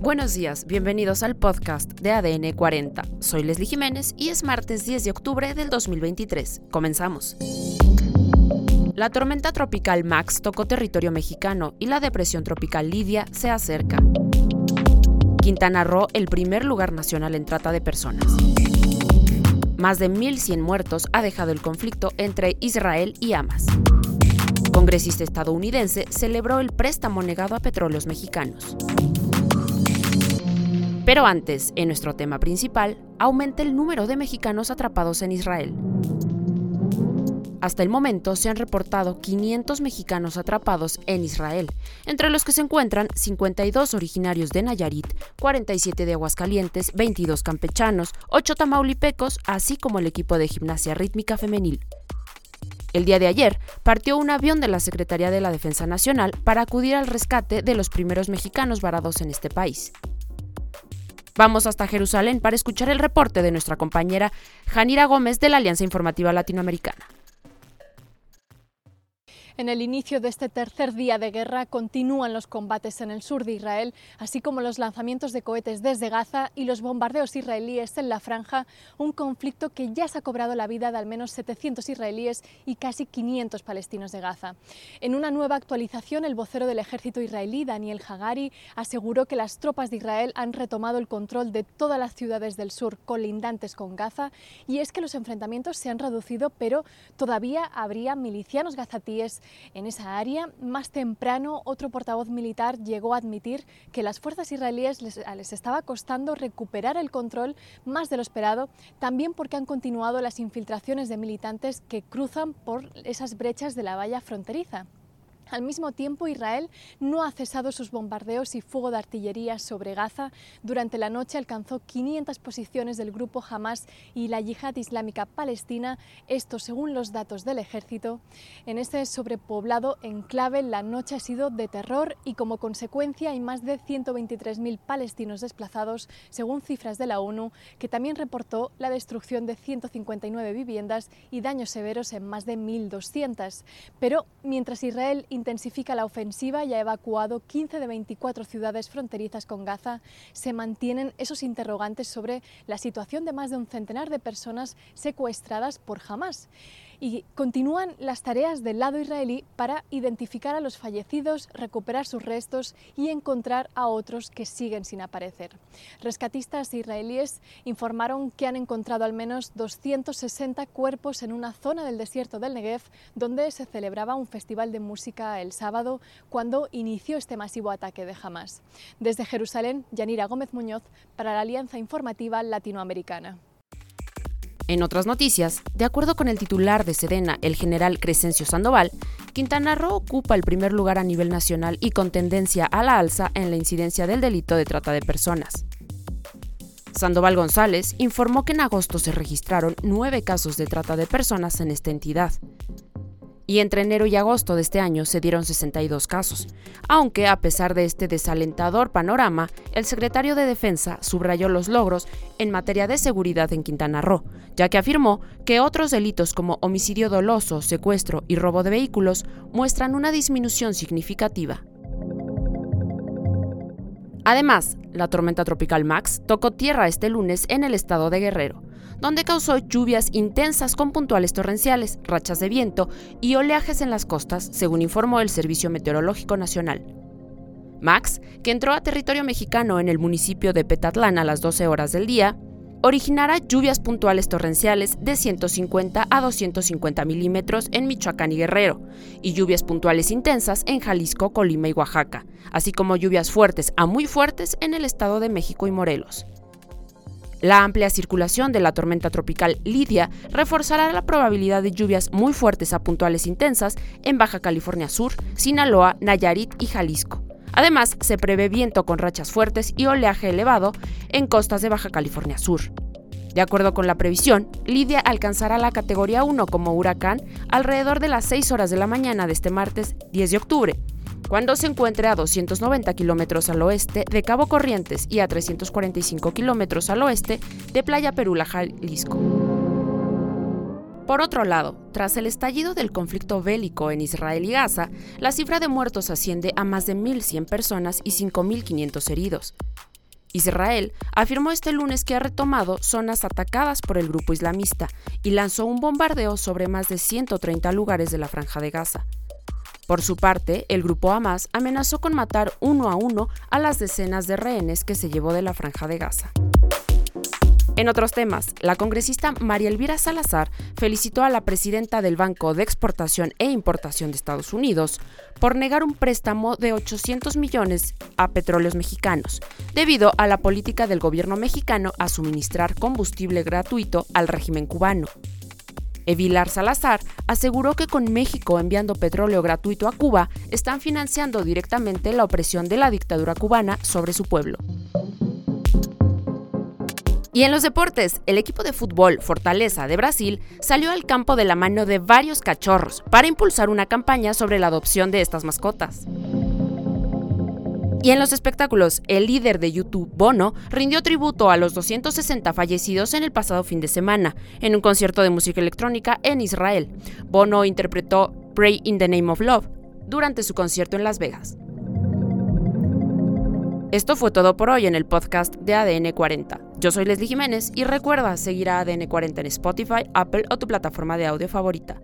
Buenos días, bienvenidos al podcast de ADN 40. Soy Leslie Jiménez y es martes 10 de octubre del 2023. Comenzamos. La tormenta tropical Max tocó territorio mexicano y la depresión tropical Lidia se acerca. Quintana Roo, el primer lugar nacional en trata de personas. Más de 1.100 muertos ha dejado el conflicto entre Israel y Hamas. Congresista estadounidense celebró el préstamo negado a petróleos mexicanos. Pero antes, en nuestro tema principal, aumenta el número de mexicanos atrapados en Israel. Hasta el momento se han reportado 500 mexicanos atrapados en Israel, entre los que se encuentran 52 originarios de Nayarit, 47 de Aguascalientes, 22 campechanos, 8 tamaulipecos, así como el equipo de gimnasia rítmica femenil. El día de ayer partió un avión de la Secretaría de la Defensa Nacional para acudir al rescate de los primeros mexicanos varados en este país. Vamos hasta Jerusalén para escuchar el reporte de nuestra compañera Janira Gómez de la Alianza Informativa Latinoamericana. En el inicio de este tercer día de guerra continúan los combates en el sur de Israel, así como los lanzamientos de cohetes desde Gaza y los bombardeos israelíes en la franja, un conflicto que ya se ha cobrado la vida de al menos 700 israelíes y casi 500 palestinos de Gaza. En una nueva actualización, el vocero del ejército israelí, Daniel Hagari, aseguró que las tropas de Israel han retomado el control de todas las ciudades del sur colindantes con Gaza y es que los enfrentamientos se han reducido, pero todavía habría milicianos gazatíes en esa área. Más temprano, otro portavoz militar llegó a admitir que las fuerzas israelíes les, les, estaba costando recuperar el control más de lo esperado, también porque han continuado las infiltraciones de militantes que cruzan por esas brechas de la valla fronteriza. Al mismo tiempo, Israel no ha cesado sus bombardeos y fuego de artillería sobre Gaza. Durante la noche alcanzó 500 posiciones del grupo Hamas y la Yihad Islámica Palestina, esto según los datos del ejército. En este sobrepoblado enclave la noche ha sido de terror y como consecuencia hay más de 123.000 palestinos desplazados, según cifras de la ONU, que también reportó la destrucción de 159 viviendas y daños severos en más de 1.200. Pero mientras Israel intensifica la ofensiva y ha evacuado 15 de 24 ciudades fronterizas con Gaza, se mantienen esos interrogantes sobre la situación de más de un centenar de personas secuestradas por Hamas y continúan las tareas del lado israelí para identificar a los fallecidos, recuperar sus restos y encontrar a otros que siguen sin aparecer. Rescatistas israelíes informaron que han encontrado al menos 260 cuerpos en una zona del desierto del Negev donde se celebraba un festival de música el sábado cuando inició este masivo ataque de Hamas. Desde Jerusalén, Yanira Gómez Muñoz para la Alianza Informativa Latinoamericana. En otras noticias, de acuerdo con el titular de Sedena, el general Crescencio Sandoval, Quintana Roo ocupa el primer lugar a nivel nacional y con tendencia a la alza en la incidencia del delito de trata de personas. Sandoval González informó que en agosto se registraron nueve casos de trata de personas en esta entidad, y entre enero y agosto de este año se dieron 62 casos. Aunque, a pesar de este desalentador panorama, el secretario de Defensa subrayó los logros en materia de seguridad en Quintana Roo, ya que afirmó que otros delitos como homicidio doloso, secuestro y robo de vehículos muestran una disminución significativa. Además, la tormenta tropical Max tocó tierra este lunes en el estado de Guerrero, donde causó lluvias intensas con puntuales torrenciales, rachas de viento y oleajes en las costas, según informó el Servicio Meteorológico Nacional. Max, que entró a territorio mexicano en el municipio de Petatlán a las 12 horas del día, originará lluvias puntuales torrenciales de 150 a 250 milímetros en Michoacán y Guerrero, y lluvias puntuales intensas en Jalisco, Colima y Oaxaca, así como lluvias fuertes a muy fuertes en el Estado de México y Morelos. La amplia circulación de la tormenta tropical Lidia reforzará la probabilidad de lluvias muy fuertes a puntuales intensas en Baja California Sur, Sinaloa, Nayarit y Jalisco. Además, se prevé viento con rachas fuertes y oleaje elevado en costas de Baja California Sur. De acuerdo con la previsión, Lidia alcanzará la categoría 1 como huracán alrededor de las 6 horas de la mañana de este martes 10 de octubre, cuando se encuentre a 290 kilómetros al oeste de Cabo Corrientes y a 345 kilómetros al oeste de Playa Perula, Jalisco. Por otro lado, tras el estallido del conflicto bélico en Israel y Gaza, la cifra de muertos asciende a más de 1.100 personas y 5.500 heridos. Israel afirmó este lunes que ha retomado zonas atacadas por el grupo islamista y lanzó un bombardeo sobre más de 130 lugares de la franja de Gaza. Por su parte, el grupo Hamas amenazó con matar uno a uno a las decenas de rehenes que se llevó de la franja de Gaza. En otros temas, la congresista María Elvira Salazar felicitó a la presidenta del Banco de Exportación e Importación de Estados Unidos por negar un préstamo de 800 millones a petróleos mexicanos, debido a la política del gobierno mexicano a suministrar combustible gratuito al régimen cubano. Evilar Salazar aseguró que con México enviando petróleo gratuito a Cuba están financiando directamente la opresión de la dictadura cubana sobre su pueblo. Y en los deportes, el equipo de fútbol Fortaleza de Brasil salió al campo de la mano de varios cachorros para impulsar una campaña sobre la adopción de estas mascotas. Y en los espectáculos, el líder de YouTube, Bono, rindió tributo a los 260 fallecidos en el pasado fin de semana, en un concierto de música electrónica en Israel. Bono interpretó Pray in the Name of Love durante su concierto en Las Vegas. Esto fue todo por hoy en el podcast de ADN 40. Yo soy Leslie Jiménez y recuerda seguir a ADN 40 en Spotify, Apple o tu plataforma de audio favorita.